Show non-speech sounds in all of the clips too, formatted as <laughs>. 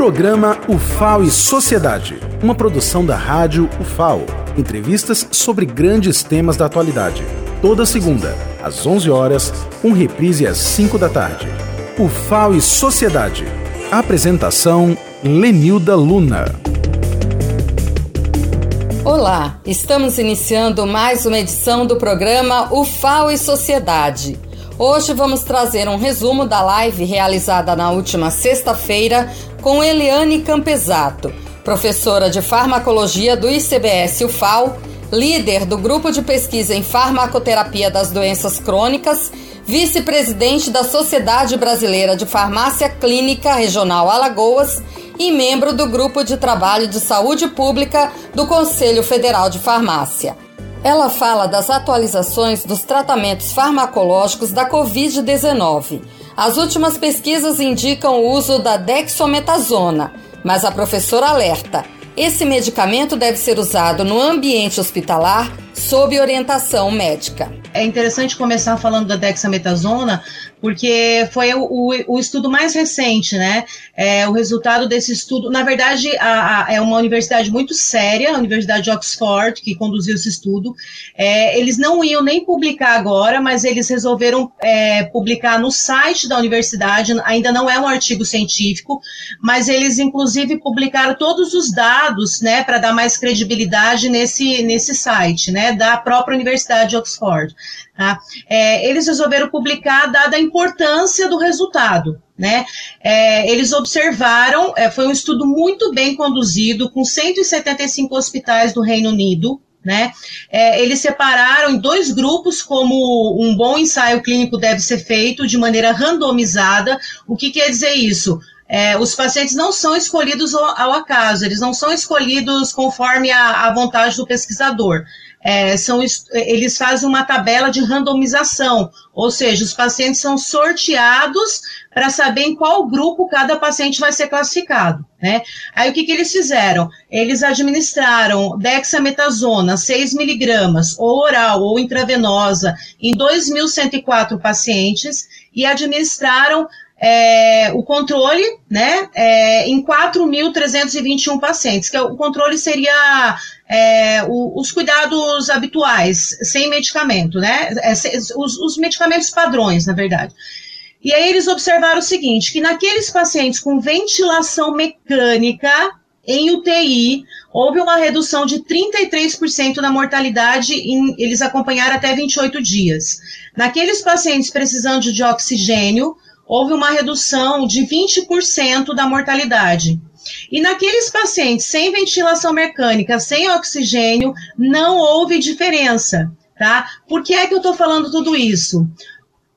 Programa UFAO e Sociedade, uma produção da rádio UFAO. Entrevistas sobre grandes temas da atualidade. Toda segunda, às 11 horas, um reprise às 5 da tarde. UFAO e Sociedade. Apresentação Lenilda Luna. Olá, estamos iniciando mais uma edição do programa UFAO e Sociedade. Hoje vamos trazer um resumo da live realizada na última sexta-feira com Eliane Campesato, professora de farmacologia do ICBS UFAO, líder do grupo de pesquisa em farmacoterapia das doenças crônicas, vice-presidente da Sociedade Brasileira de Farmácia Clínica Regional Alagoas e membro do grupo de trabalho de saúde pública do Conselho Federal de Farmácia. Ela fala das atualizações dos tratamentos farmacológicos da Covid-19. As últimas pesquisas indicam o uso da dexometasona, mas a professora alerta: esse medicamento deve ser usado no ambiente hospitalar sob orientação médica. É interessante começar falando da dexametasona, porque foi o, o, o, estudo mais recente, né? É, o resultado desse estudo, na verdade, a, a, é uma universidade muito séria, a Universidade de Oxford, que conduziu esse estudo. É, eles não iam nem publicar agora, mas eles resolveram é, publicar no site da universidade, ainda não é um artigo científico, mas eles, inclusive, publicaram todos os dados, né, para dar mais credibilidade nesse, nesse site, né, da própria Universidade de Oxford. Tá? É, eles resolveram publicar, dada a importância do resultado. Né? É, eles observaram, é, foi um estudo muito bem conduzido, com 175 hospitais do Reino Unido, né? É, eles separaram em dois grupos como um bom ensaio clínico deve ser feito de maneira randomizada. O que quer dizer isso? É, os pacientes não são escolhidos ao, ao, acaso, eles não são escolhidos conforme a, a vontade do pesquisador é, são, eles fazem uma tabela de randomização, ou seja, os pacientes são sorteados para saber em qual grupo cada paciente vai ser classificado, né? Aí o que, que eles fizeram? Eles administraram dexametasona 6 miligramas, ou oral ou intravenosa, em 2.104 pacientes e administraram é, o controle, né, é, em 4.321 pacientes, que é, o controle seria é, o, os cuidados habituais, sem medicamento, né, é, os, os medicamentos padrões, na verdade. E aí eles observaram o seguinte, que naqueles pacientes com ventilação mecânica, em UTI, houve uma redução de 33% na mortalidade, em, eles acompanharam até 28 dias. Naqueles pacientes precisando de oxigênio, houve uma redução de 20% da mortalidade. E naqueles pacientes sem ventilação mecânica, sem oxigênio, não houve diferença, tá? Por que é que eu estou falando tudo isso?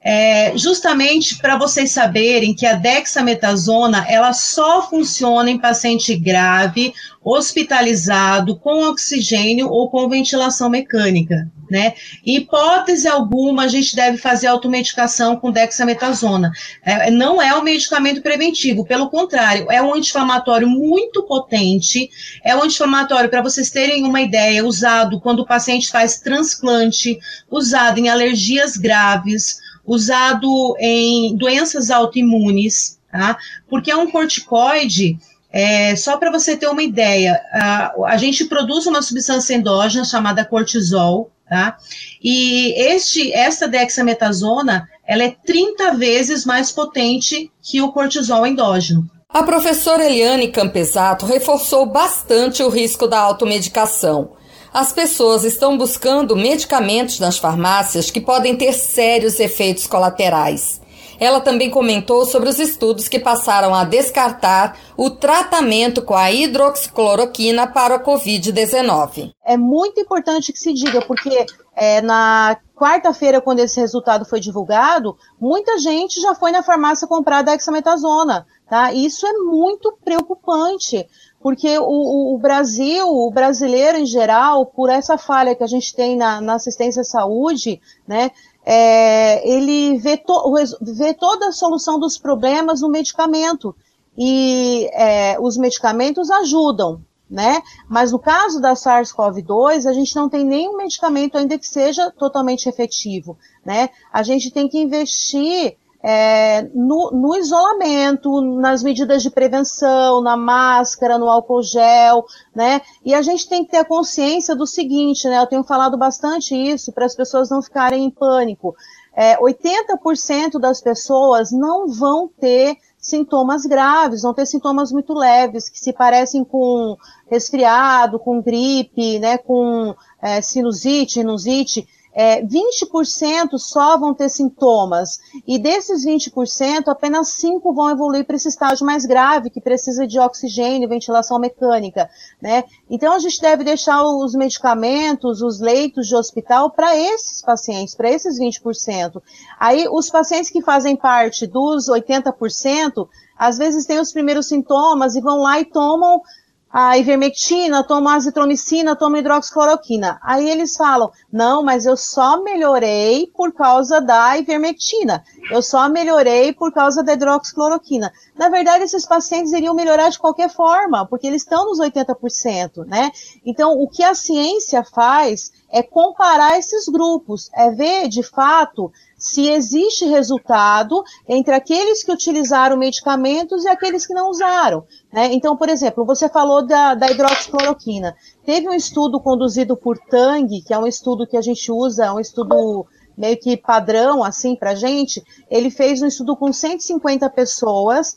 É, justamente para vocês saberem que a dexametasona ela só funciona em paciente grave, hospitalizado, com oxigênio ou com ventilação mecânica né? Hipótese alguma, a gente deve fazer automedicação com dexametasona. É, não é um medicamento preventivo, pelo contrário, é um anti-inflamatório muito potente, é um anti-inflamatório, para vocês terem uma ideia, usado quando o paciente faz transplante, usado em alergias graves, usado em doenças autoimunes, tá? Porque é um corticoide é, só para você ter uma ideia, a, a, gente produz uma substância endógena chamada cortisol, tá? E este, essa dexametasona, ela é 30 vezes mais potente que o cortisol endógeno. A professora Eliane Campesato reforçou bastante o risco da automedicação. As pessoas estão buscando medicamentos nas farmácias que podem ter sérios efeitos colaterais. Ela também comentou sobre os estudos que passaram a descartar o tratamento com a hidroxicloroquina para a Covid-19. É muito importante que se diga, porque é, na quarta-feira, quando esse resultado foi divulgado, muita gente já foi na farmácia comprar a dexametasona. Tá? Isso é muito preocupante, porque o, o, Brasil, o brasileiro em geral, por essa falha que a gente tem na, na assistência à saúde, né, é, ele vê, to, vê, toda a solução dos problemas no medicamento. E é, os medicamentos ajudam, né? Mas no caso da SARS-CoV-2, a gente não tem nenhum medicamento ainda que seja totalmente efetivo, né? A gente tem que investir é, no, no, isolamento, nas medidas de prevenção, na máscara, no álcool gel, né? E a gente tem que ter a consciência do seguinte, né? Eu tenho falado bastante isso para as pessoas não ficarem em pânico. É, 80% das pessoas não vão ter sintomas graves, vão ter sintomas muito leves, que se parecem com resfriado, com gripe, né, com é, sinusite, sinusite é, 20% só vão ter sintomas, e desses 20%, apenas 5 vão evoluir para esse estágio mais grave, que precisa de oxigênio, ventilação mecânica, né? Então, a gente deve deixar os medicamentos, os leitos de hospital para esses pacientes, para esses 20%. Aí, os pacientes que fazem parte dos 80%, às vezes têm os primeiros sintomas e vão lá e tomam a ivermectina, tomo azitromicina, tomo hidroxicloroquina. Aí eles falam, não, mas eu só melhorei por causa da ivermectina, eu só melhorei por causa da hidroxicloroquina. Na verdade, esses pacientes iriam melhorar de qualquer forma, porque eles estão nos 80%, né? Então, o que a ciência faz é comparar esses grupos, é ver, de fato, se existe resultado entre aqueles que utilizaram medicamentos e aqueles que não usaram. Né? Então, por exemplo, você falou da, da hidroxicloroquina. Teve um estudo conduzido por Tang, que é um estudo que a gente usa, é um estudo meio que padrão, assim, para gente. Ele fez um estudo com 150 pessoas,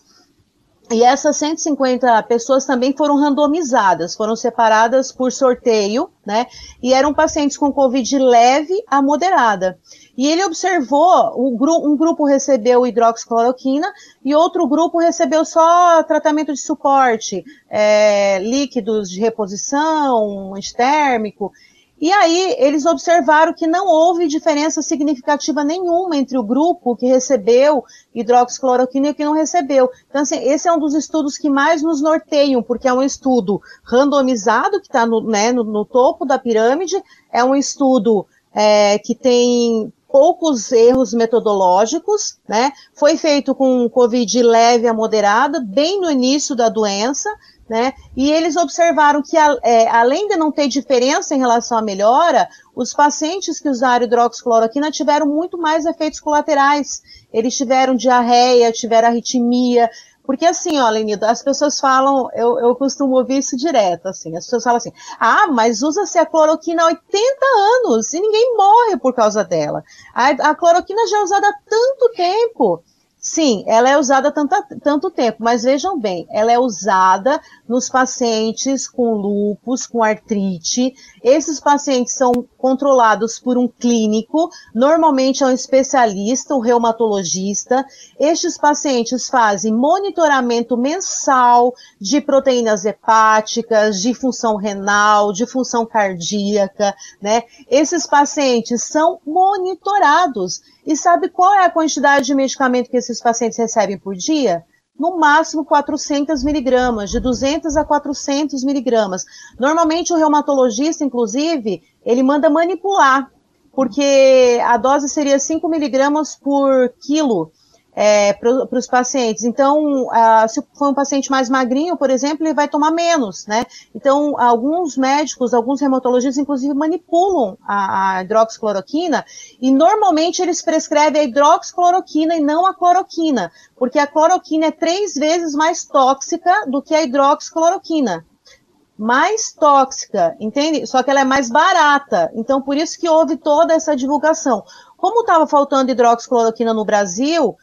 e essas 150 pessoas também foram randomizadas, foram separadas por sorteio, né? E eram pacientes com Covid leve a moderada. E ele observou, um, gru grupo recebeu hidroxicloroquina e outro grupo recebeu só tratamento de suporte, é, líquidos de reposição, antitérmico. E aí eles observaram que não houve diferença significativa nenhuma entre o grupo que recebeu hidroxicloroquina e o que não recebeu. Então, assim, esse é um dos estudos que mais nos norteiam, porque é um estudo randomizado, que está no, né, no, no, topo da pirâmide, é um estudo é, que tem poucos erros metodológicos, né? Foi feito com Covid leve a moderada, bem no início da doença, né? E eles observaram que, é, além de não ter diferença em relação à melhora, os pacientes que usaram hidroxicloroquina tiveram muito mais efeitos colaterais. Eles tiveram diarreia, tiveram arritmia, porque assim, ó, Lenida, as pessoas falam, eu, eu costumo ouvir isso direto, assim, as pessoas falam assim, ah, mas usa-se a cloroquina há 80 anos e ninguém morre por causa dela. A, a cloroquina já é usada há tanto tempo. Sim, ela é usada tanto, tanto tempo, mas vejam bem, ela é usada nos pacientes com lupus, com artrite. Esses pacientes são controlados por um clínico, normalmente é um especialista, um reumatologista. Estes pacientes fazem monitoramento mensal de proteínas hepáticas, de função renal, de função cardíaca, né? Esses pacientes são monitorados e sabe qual é a quantidade de medicamento que esses pacientes recebem por dia? No máximo 400 miligramas, de 200 a 400 miligramas. Normalmente o reumatologista, inclusive, ele manda manipular, porque a dose seria 5 miligramas por quilo é, para os pacientes. Então, se for um paciente mais magrinho, por exemplo, ele vai tomar menos, né? Então, alguns médicos, alguns reumatologistas, inclusive, manipulam a, a hidroxicloroquina e normalmente eles prescrevem a hidroxicloroquina e não a cloroquina, porque a cloroquina é três vezes mais tóxica do que a hidroxicloroquina mais tóxica, entende? Só que ela é mais barata. Então, por isso que houve toda essa divulgação. Como estava faltando hidroxicloroquina no Brasil,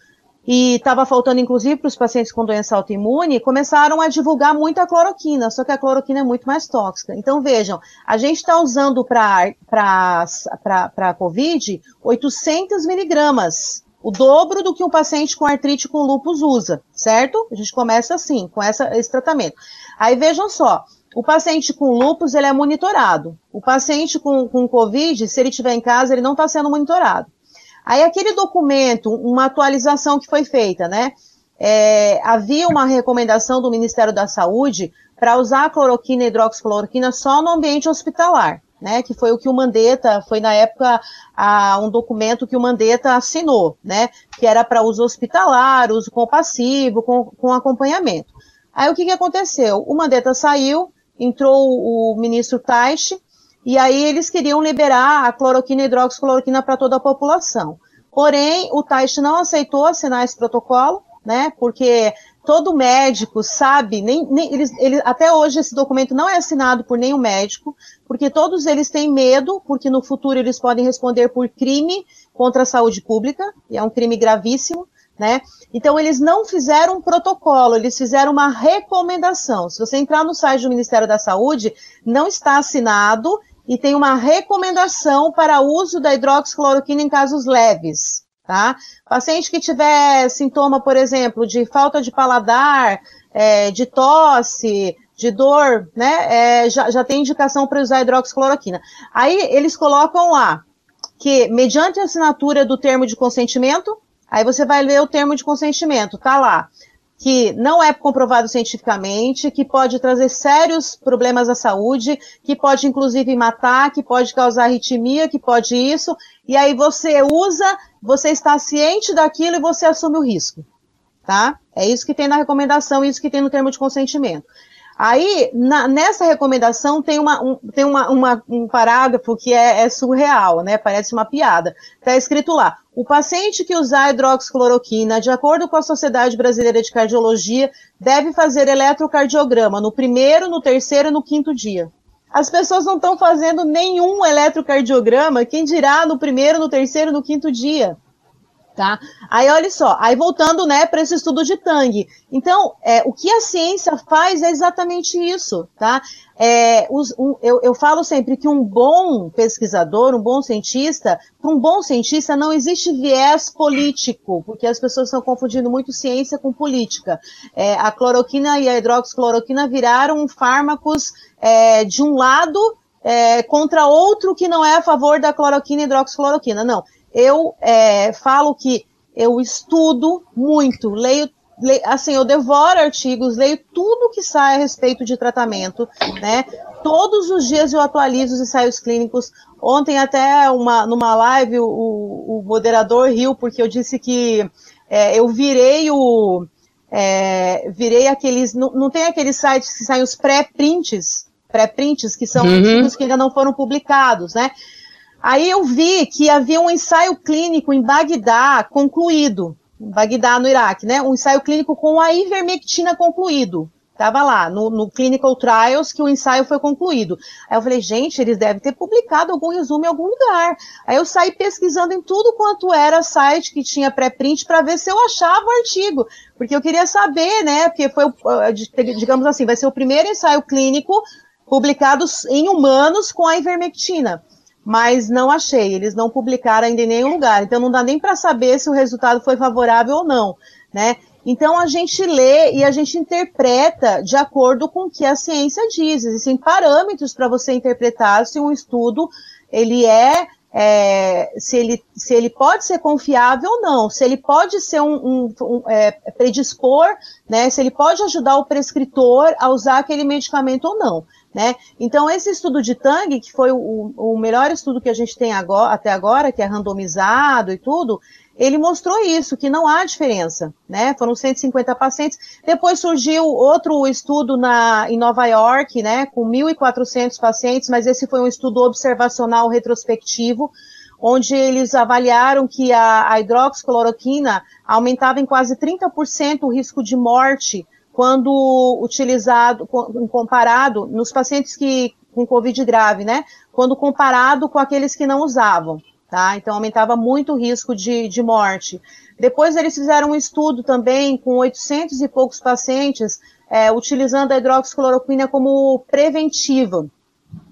e estava faltando inclusive para os pacientes com doença autoimune, começaram a divulgar muita cloroquina, só que a cloroquina é muito mais tóxica. Então vejam, a gente está usando para a COVID 800 miligramas, o dobro do que um paciente com artrite com lúpus usa, certo? A gente começa assim, com essa, esse tratamento. Aí vejam só, o paciente com lúpus ele é monitorado. O paciente com, com COVID, se ele estiver em casa, ele não está sendo monitorado. Aí aquele documento, uma atualização que foi feita, né? É, havia uma recomendação do Ministério da Saúde para usar a cloroquina e hidroxicloroquina só no ambiente hospitalar, né? Que foi o que o Mandetta, foi na época a, um documento que o Mandetta assinou, né? Que era para uso hospitalar, uso compassivo, com, com acompanhamento. Aí o que, que aconteceu? O Mandetta saiu, entrou o ministro Taish, e aí eles queriam liberar a cloroquina e hidroxicloroquina para toda a população. Porém, o Taish não aceitou assinar esse protocolo, né? Porque todo médico sabe, nem, nem eles, eles, até hoje esse documento não é assinado por nenhum médico, porque todos eles têm medo, porque no futuro eles podem responder por crime contra a saúde pública, e é um crime gravíssimo, né? Então eles não fizeram um protocolo, eles fizeram uma recomendação. Se você entrar no site do Ministério da Saúde, não está assinado e tem uma recomendação para uso da hidroxicloroquina em casos leves tá? Paciente que tiver sintoma, por exemplo, de falta de paladar, é, de tosse, de dor, né, é, já, já tem indicação para usar hidroxicloroquina. Aí eles colocam lá que, mediante a assinatura do termo de consentimento, aí você vai ler o termo de consentimento, tá lá, que não é comprovado cientificamente, que pode trazer sérios problemas à saúde, que pode inclusive matar, que pode causar arritmia, que pode isso, e aí você usa, você está ciente daquilo e você assume o risco, tá? É isso que tem na recomendação, isso que tem no termo de consentimento. Aí, na, nessa recomendação, tem, uma, um, tem uma, uma, um parágrafo que é, é, surreal, né? Parece uma piada. Está escrito lá: o paciente que usar hidroxicloroquina, de acordo com a Sociedade Brasileira de Cardiologia, deve fazer eletrocardiograma no primeiro, no terceiro e no quinto dia. As pessoas não estão fazendo nenhum eletrocardiograma, quem dirá no primeiro, no terceiro, no quinto dia. Tá? Aí olha só, aí voltando né, para esse estudo de Tang. Então, é, o que a ciência faz é exatamente isso. Tá? É, os, um, eu, eu, falo sempre que um bom pesquisador, um bom cientista, para um bom cientista não existe viés político, porque as pessoas estão confundindo muito ciência com política. É, a cloroquina e a hidroxicloroquina viraram fármacos é, de um lado é, contra outro que não é a favor da cloroquina e hidroxicloroquina. Não eu é, falo que eu estudo muito, leio, leio, assim, eu devoro artigos, leio tudo que sai a respeito de tratamento, né? Todos os dias eu atualizo os ensaios clínicos. Ontem até uma, numa live o, o moderador riu porque eu disse que é, eu virei o é, virei aqueles não, não tem aqueles sites que saem os pré-prints pré-prints que são uhum. artigos que ainda não foram publicados, né? Aí eu vi que havia um ensaio clínico em Bagdá concluído, em Bagdá, no Iraque, né? Um ensaio clínico com a ivermectina concluído. Estava lá, no, no, Clinical Trials, que o ensaio foi concluído. Aí eu falei, gente, eles devem ter publicado algum resumo em algum lugar. Aí eu saí pesquisando em tudo quanto era site que tinha pré-print para ver se eu achava o artigo. Porque eu queria saber, né? Porque foi, digamos assim, vai ser o primeiro ensaio clínico publicado em humanos com a ivermectina mas não achei. Eles não publicaram ainda em nenhum lugar. Então não dá nem para saber se o resultado foi favorável ou não, né? Então a gente lê e a gente interpreta de acordo com o que a ciência diz. Existem parâmetros para você interpretar se um estudo ele é, é, se, ele, se ele pode ser confiável ou não, se ele pode ser um, um, um é, predispor, né? Se ele pode ajudar o prescritor a usar aquele medicamento ou não. Né? Então, esse estudo de Tang, que foi o, o melhor estudo que a gente tem agora, até agora, que é randomizado e tudo, ele mostrou isso, que não há diferença, né? Foram 150 pacientes. Depois surgiu outro estudo na, em Nova York, né, com 1.400 pacientes, mas esse foi um estudo observacional retrospectivo, onde eles avaliaram que a, a hidroxicloroquina aumentava em quase 30% o risco de morte quando utilizado, comparado nos pacientes que com Covid grave, né? Quando comparado com aqueles que não usavam, tá? Então aumentava muito o risco de, de morte. Depois eles fizeram um estudo também com 800 e poucos pacientes, é, utilizando a hidroxicloroquina como preventiva.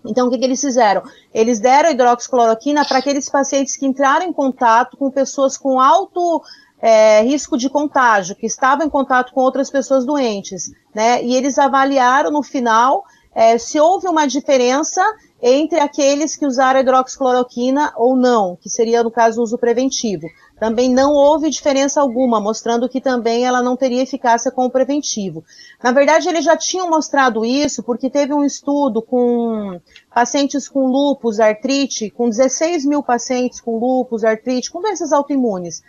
Então, o que, que, eles fizeram? Eles deram hidroxicloroquina para aqueles pacientes que entraram em contato com pessoas com alto é, risco de contágio, que estavam em contato com outras pessoas doentes, né? E eles avaliaram no final é, se houve uma diferença entre aqueles que usaram hidroxicloroquina ou não, que seria, no caso, o uso preventivo. Também não houve diferença alguma, mostrando que também ela não teria eficácia com o preventivo. Na verdade, eles já tinham mostrado isso, porque teve um estudo com pacientes com lúpus, artrite, com 16 mil pacientes com lúpus, artrite, com doenças autoimunes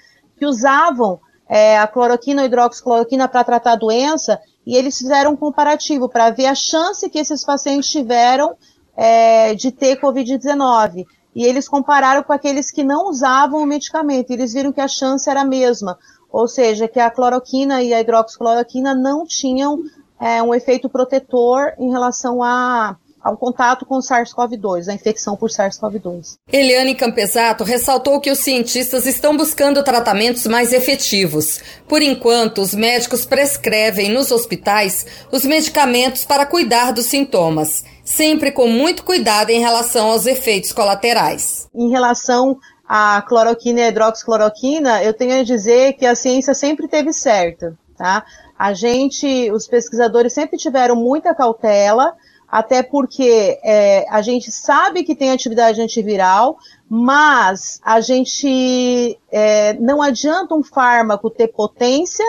que usavam é, a cloroquina ou hidroxicloroquina para tratar a doença, e eles fizeram um comparativo para ver a chance que esses pacientes tiveram é, de ter Covid-19. e eles compararam com aqueles que não usavam o medicamento, e eles viram que a chance era a mesma, ou seja, que a cloroquina e a hidroxicloroquina não tinham é, um efeito protetor em relação a ao contato com SARS-CoV-2, a infecção por SARS-CoV-2. Eliane Campesato ressaltou que os cientistas estão buscando tratamentos mais efetivos. Por enquanto, os médicos prescrevem nos hospitais os medicamentos para cuidar dos sintomas, sempre com muito cuidado em relação aos efeitos colaterais. Em relação à cloroquina e hidroxicloroquina, eu tenho a dizer que a ciência sempre teve certo, tá? A gente, os pesquisadores sempre tiveram muita cautela, até porque é, a gente sabe que tem atividade antiviral, mas a gente é, não adianta um fármaco ter potência,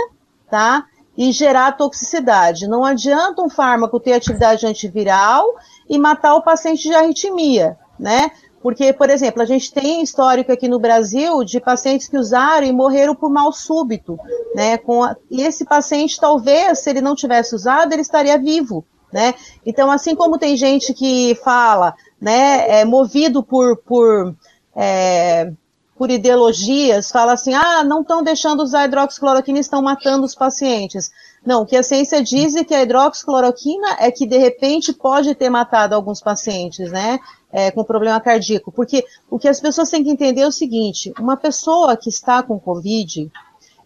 tá? E gerar toxicidade. Não adianta um fármaco ter atividade antiviral e matar o paciente de arritmia, né? Porque, por exemplo, a gente tem histórico aqui no Brasil de pacientes que usaram e morreram por mal súbito, né? Com a, e esse paciente, talvez, se ele não tivesse usado, ele estaria vivo, né? Então, assim como tem gente que fala, né, é, movido por, por, é, por ideologias, fala assim, ah, não estão deixando usar hidroxicloroquina, estão matando os pacientes. Não, o que a ciência diz é que a hidroxicloroquina é que, de repente, pode ter matado alguns pacientes, né, é, com problema cardíaco. Porque o que as pessoas têm que entender é o seguinte, uma pessoa que está com Covid,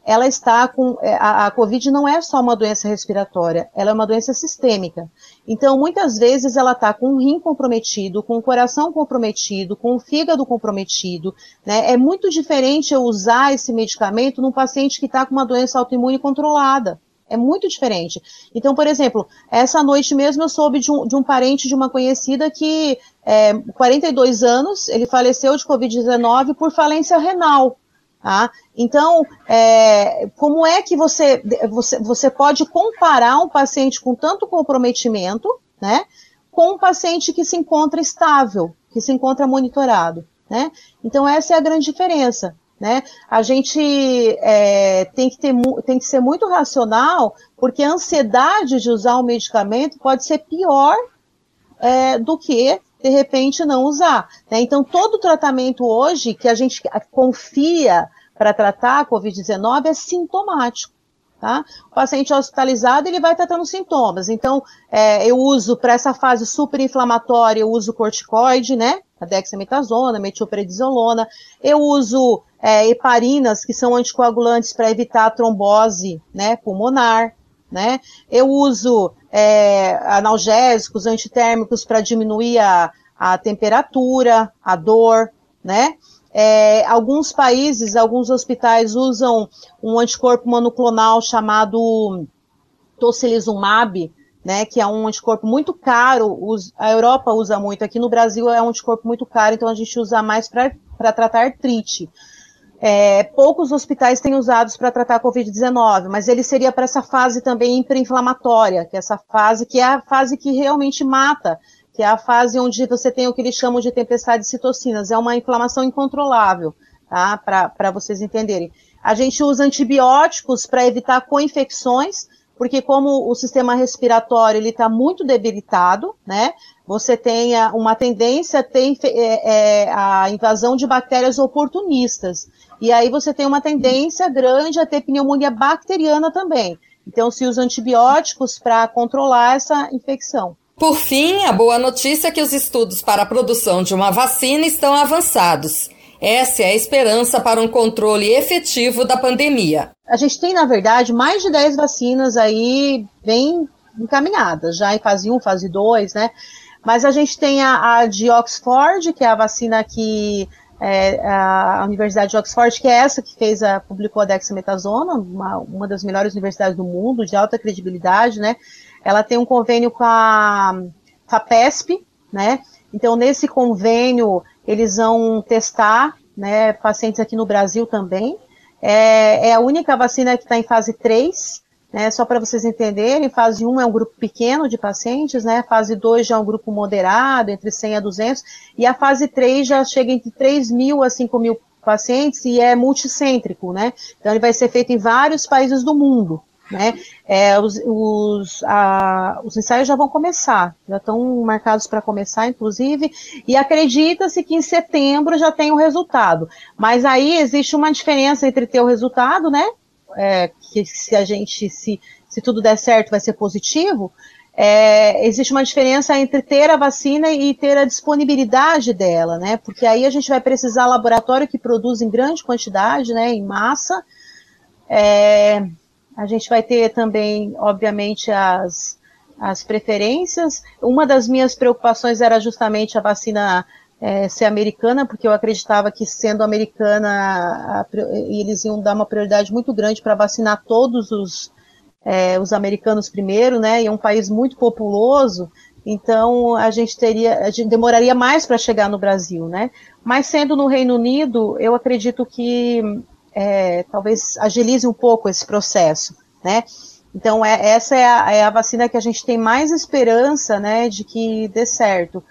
ela está com. É, a, a, Covid não é só uma doença respiratória, ela é uma doença sistêmica. Então, muitas vezes, ela está com o rim comprometido, com o coração comprometido, com o fígado comprometido. Né? É muito diferente eu usar esse medicamento num paciente que está com uma doença autoimune controlada. É muito diferente. Então, por exemplo, essa noite mesmo eu soube de um, de um parente de uma conhecida que, é, 42 anos, ele faleceu de Covid-19 por falência renal. Tá? Então, é, como é que você, você, você pode comparar um paciente com tanto comprometimento, né, com um paciente que se encontra estável, que se encontra monitorado, né? Então, essa é a grande diferença, né? A gente é, tem, que ter, tem que ser muito racional, porque a ansiedade de usar o medicamento pode ser pior é, do que de repente não usar. Né? Então, todo tratamento hoje que a gente confia para tratar a Covid-19 é sintomático. Tá? O paciente hospitalizado ele vai tratando sintomas. Então, é, eu uso para essa fase super inflamatória, eu uso corticoide, né? A dexametasona, metilprednisolona. Eu uso é, heparinas, que são anticoagulantes para evitar a trombose né, pulmonar. Né? Eu uso é, analgésicos, antitérmicos para diminuir a, a temperatura, a dor, né? É, alguns países, alguns hospitais usam um anticorpo monoclonal chamado tocilizumab, né, que é um anticorpo muito caro, a Europa usa muito, aqui no Brasil é um anticorpo muito caro, então a gente usa mais para tratar artrite. É, poucos hospitais têm usados para tratar a Covid-19, mas ele seria para essa fase também pré-inflamatória, que é essa fase que é a fase que realmente mata, que é a fase onde você tem o que eles chamam de tempestade de citocinas, é uma inflamação incontrolável, tá? Para vocês entenderem. A gente usa antibióticos para evitar co-infecções, porque como o sistema respiratório ele está muito debilitado, né? Você tem uma tendência a ter é, é, a invasão de bactérias oportunistas. E aí você tem uma tendência grande a ter pneumonia bacteriana também. Então se usa antibióticos para controlar essa infecção. Por fim, a boa notícia é que os estudos para a produção de uma vacina estão avançados. Essa é a esperança para um controle efetivo da pandemia. A gente tem, na verdade, mais de 10 vacinas aí bem encaminhadas, já em fase 1, fase 2, né? Mas a gente tem a, a de Oxford, que é a vacina que é, a Universidade de Oxford, que é essa que fez a, publicou a dexametasona, uma, uma das melhores universidades do mundo, de alta credibilidade, né? ela tem um convênio com a FAPESP, né? Então, nesse convênio, eles vão testar, né, pacientes aqui no Brasil também. É, é a única vacina que está em fase 3, né, só para vocês entenderem, fase 1 é um grupo pequeno de pacientes, né, fase 2 já é um grupo moderado, entre 100 a 200, e a fase 3 já chega entre 3 mil a 5 mil pacientes e é multicêntrico, né, então ele vai ser feito em vários países do mundo, né? É, os, os, a, os ensaios já vão começar, já estão marcados para começar, inclusive, e acredita-se que em setembro já tem o resultado. Mas aí existe uma diferença entre ter o resultado, né? É, que se a gente, se, se tudo der certo, vai ser positivo. É, existe uma diferença entre ter a vacina e ter a disponibilidade dela, né? Porque aí a gente vai precisar laboratório que produz em grande quantidade, né? Em massa. É, a gente vai ter também, obviamente, as, as preferências. Uma das minhas preocupações era justamente a vacina é, ser americana, porque eu acreditava que sendo americana a, eles iam dar uma prioridade muito grande para vacinar todos os, é, os americanos primeiro, né? E é um país muito populoso, então a gente teria, a gente demoraria mais para chegar no Brasil, né? Mas sendo no Reino Unido, eu acredito que é, talvez agilize um pouco esse processo, né? Então, é, essa é a, é a, vacina que a gente tem mais esperança, né, de que dê certo.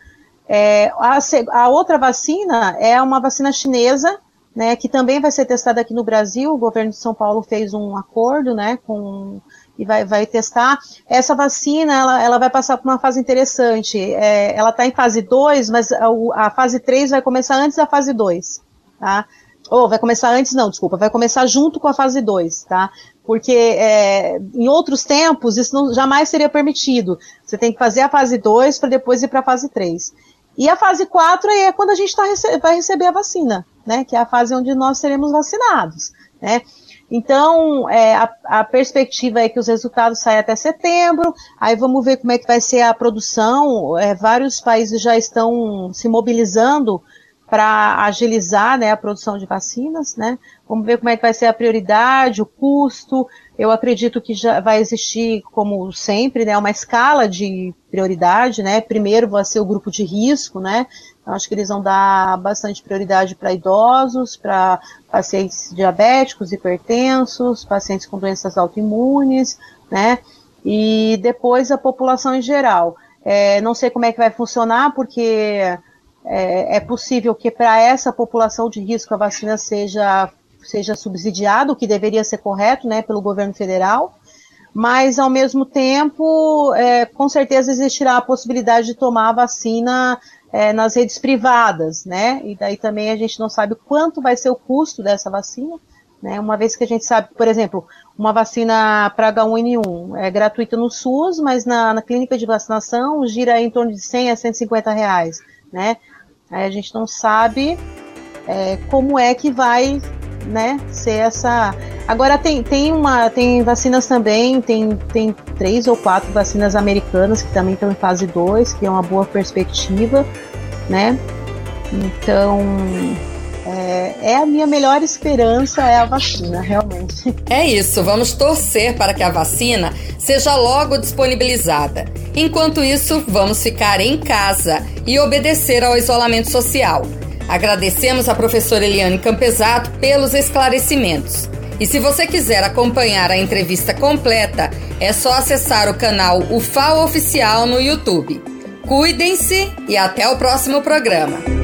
É, a, a, outra vacina é uma vacina chinesa, né, que também vai ser testada aqui no Brasil. O governo de São Paulo fez um acordo, né, com e vai, vai testar. Essa vacina, ela, ela vai passar por uma fase interessante. É, ela está em fase 2, mas a, a, fase 3 vai começar antes da fase 2, tá? Ou vai começar antes, não, desculpa, vai começar junto com a fase 2, tá? Porque é, em outros tempos isso não, jamais seria permitido. Você tem que fazer a fase 2 para depois ir para a fase 3. E a fase 4 é quando a gente tá, vai receber a vacina, né? Que é a fase onde nós seremos vacinados, né? Então, é, a, a, perspectiva é que os resultados saiam até setembro, aí vamos ver como é que vai ser a produção. É, vários países já estão se mobilizando para agilizar né, a produção de vacinas, né? Vamos ver como é que vai ser a prioridade, o custo. Eu acredito que já vai existir, como sempre, né, uma escala de prioridade, né? Primeiro vai ser o grupo de risco, né? Então, acho que eles vão dar bastante prioridade para idosos, para pacientes diabéticos, hipertensos, pacientes com doenças autoimunes, né? E depois a população em geral. É, não sei como é que vai funcionar, porque é, é possível que para essa população de risco a vacina seja, seja subsidiada, o que deveria ser correto, né, pelo governo federal, mas ao mesmo tempo, é, com certeza existirá a possibilidade de tomar a vacina é, nas redes privadas, né, e daí também a gente não sabe quanto vai ser o custo dessa vacina, né, uma vez que a gente sabe, por exemplo, uma vacina para H1N1 é gratuita no SUS, mas na, na clínica de vacinação gira em torno de 100 a 150 reais, né, Aí a gente não sabe é, como é que vai né, ser essa. Agora tem, tem uma. Tem vacinas também, tem, tem três ou quatro vacinas americanas que também estão em fase 2, que é uma boa perspectiva, né? Então é, a minha melhor esperança é a vacina, realmente. <laughs> É isso, vamos torcer para que a vacina seja logo disponibilizada. Enquanto isso, vamos ficar em casa e obedecer ao isolamento social. Agradecemos a professora Eliane Campesato pelos esclarecimentos. E se você quiser acompanhar a entrevista completa, é só acessar o canal UFAO Oficial no YouTube. Cuidem-se e até o próximo programa.